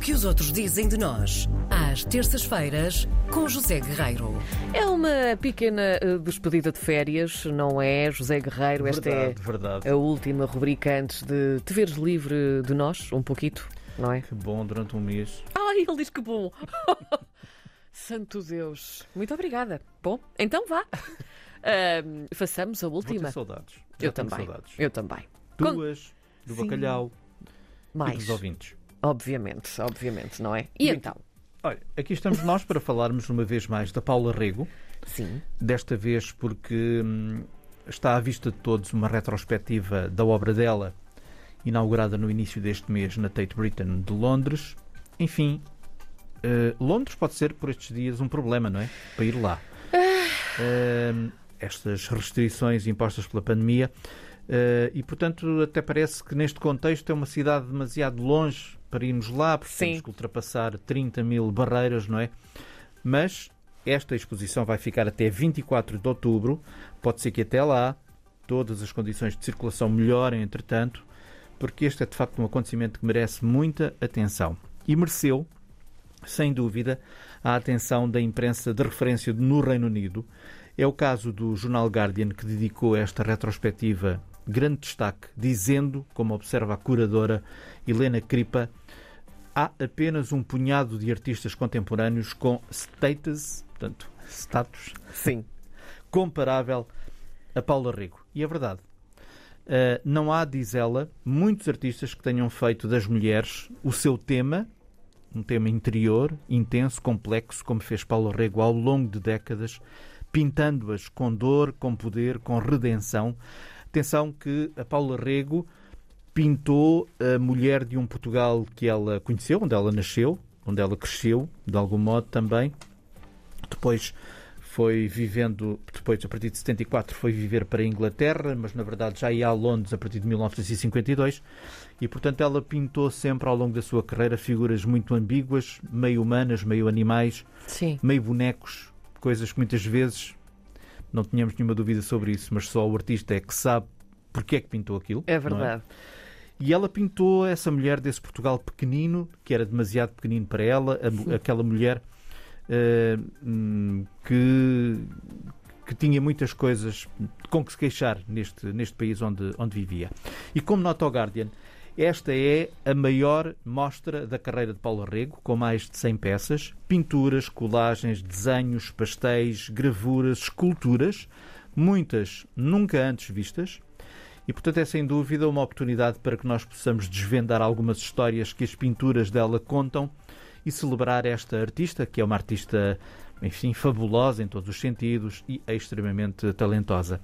que os outros dizem de nós, às terças-feiras, com José Guerreiro. É uma pequena eh, despedida de férias, não é, José Guerreiro? Esta Verdade, é verdade. a última rubrica antes de te veres livre de nós, um pouquito, não é? Que bom durante um mês. Ai, ele diz que bom! Santo Deus! Muito obrigada. Bom, então vá. Ahm, façamos a Vou ter última. saudades. Eu Já também. saudades. Eu também. Duas do Sim. bacalhau e Mais. dos ouvintes. Obviamente, obviamente, não é? E Muito. então? Olha, aqui estamos nós para falarmos uma vez mais da Paula Rego. Sim. Desta vez porque hum, está à vista de todos uma retrospectiva da obra dela, inaugurada no início deste mês na Tate Britain de Londres. Enfim, eh, Londres pode ser por estes dias um problema, não é? Para ir lá. Hum, estas restrições impostas pela pandemia. eh, e, portanto, até parece que neste contexto é uma cidade demasiado longe para irmos lá, porque Sim. temos que ultrapassar 30 mil barreiras, não é? Mas esta exposição vai ficar até 24 de outubro. Pode ser que até lá todas as condições de circulação melhorem, entretanto, porque este é de facto um acontecimento que merece muita atenção. E mereceu, sem dúvida, a atenção da imprensa de referência no Reino Unido. É o caso do jornal Guardian que dedicou esta retrospectiva grande destaque, dizendo, como observa a curadora Helena Cripa, há apenas um punhado de artistas contemporâneos com status, portanto, status Sim. comparável a Paula Rego. E é verdade. Uh, não há, diz ela, muitos artistas que tenham feito das mulheres o seu tema, um tema interior, intenso, complexo, como fez Paula Rego ao longo de décadas, pintando-as com dor, com poder, com redenção. Atenção que a Paula Rego pintou a mulher de um Portugal que ela conheceu, onde ela nasceu, onde ela cresceu, de algum modo também. Depois foi vivendo, depois a partir de 74 foi viver para a Inglaterra, mas na verdade já ia a Londres a partir de 1952 e portanto ela pintou sempre ao longo da sua carreira figuras muito ambíguas, meio humanas, meio animais, Sim. meio bonecos, coisas que muitas vezes não tínhamos nenhuma dúvida sobre isso, mas só o artista é que sabe porque é que pintou aquilo. É não verdade. e ela pintou essa mulher desse Portugal pequenino, que era demasiado pequenino para ela, a aquela mulher hum, que, que tinha muitas coisas com que se queixar neste, neste país onde, onde vivia. E como nota o Guardian, esta é a maior mostra da carreira de Paulo Rego, com mais de 100 peças, pinturas, colagens, desenhos, pastéis, gravuras, esculturas, muitas nunca antes vistas, e, portanto, é sem dúvida uma oportunidade para que nós possamos desvendar algumas histórias que as pinturas dela contam e celebrar esta artista, que é uma artista, enfim, fabulosa em todos os sentidos e extremamente talentosa.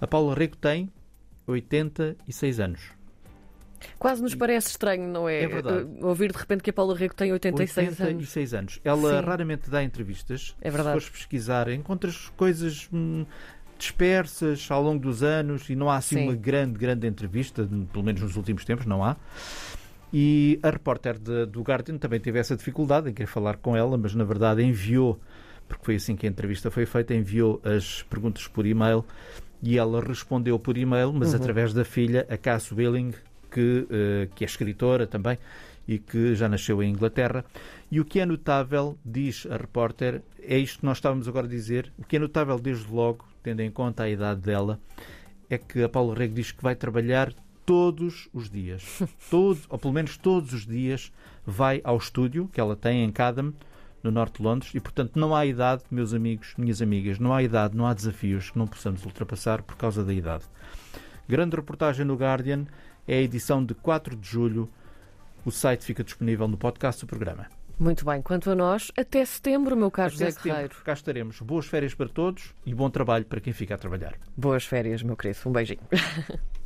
A Paula Rego tem 86 anos. Quase nos parece estranho, não é? É verdade. Eh, Ouvir de repente que a Paula Rego tem 86 anos. 86 anos. Ela Sim. raramente dá entrevistas. É verdade. Se fores pesquisar, encontras coisas hum, dispersas ao longo dos anos e não há assim Sim. uma grande, grande entrevista, pelo menos nos últimos tempos, não há. E a repórter de- do Guardian também teve essa dificuldade em querer falar com ela, mas na verdade enviou, porque foi assim que a entrevista foi feita, enviou as perguntas por e-mail e ela respondeu por e-mail, mas Uhum. através da filha, a Cass Willing, que, eh, que é escritora também e que já nasceu em Inglaterra. E o que é notável, diz a repórter, é isto que nós estávamos agora a dizer, o que é notável desde logo, tendo em conta a idade dela, é que a Paula Rego diz que vai trabalhar todos os dias. Todos, ou pelo menos todos os dias, vai ao estúdio que ela tem em Cadam, no norte de Londres, e portanto não há idade, meus amigos, minhas amigas, não há idade, não há desafios que não possamos ultrapassar por causa da idade. Grande reportagem no Guardian, é a edição de 4 de julho. O site fica disponível no podcast do programa. Muito bem. Quanto a nós, até setembro, meu caro Até José Guerreiro. setembro, cá estaremos. Boas férias para todos e bom trabalho para quem fica a trabalhar. Boas férias, meu querido. Um beijinho.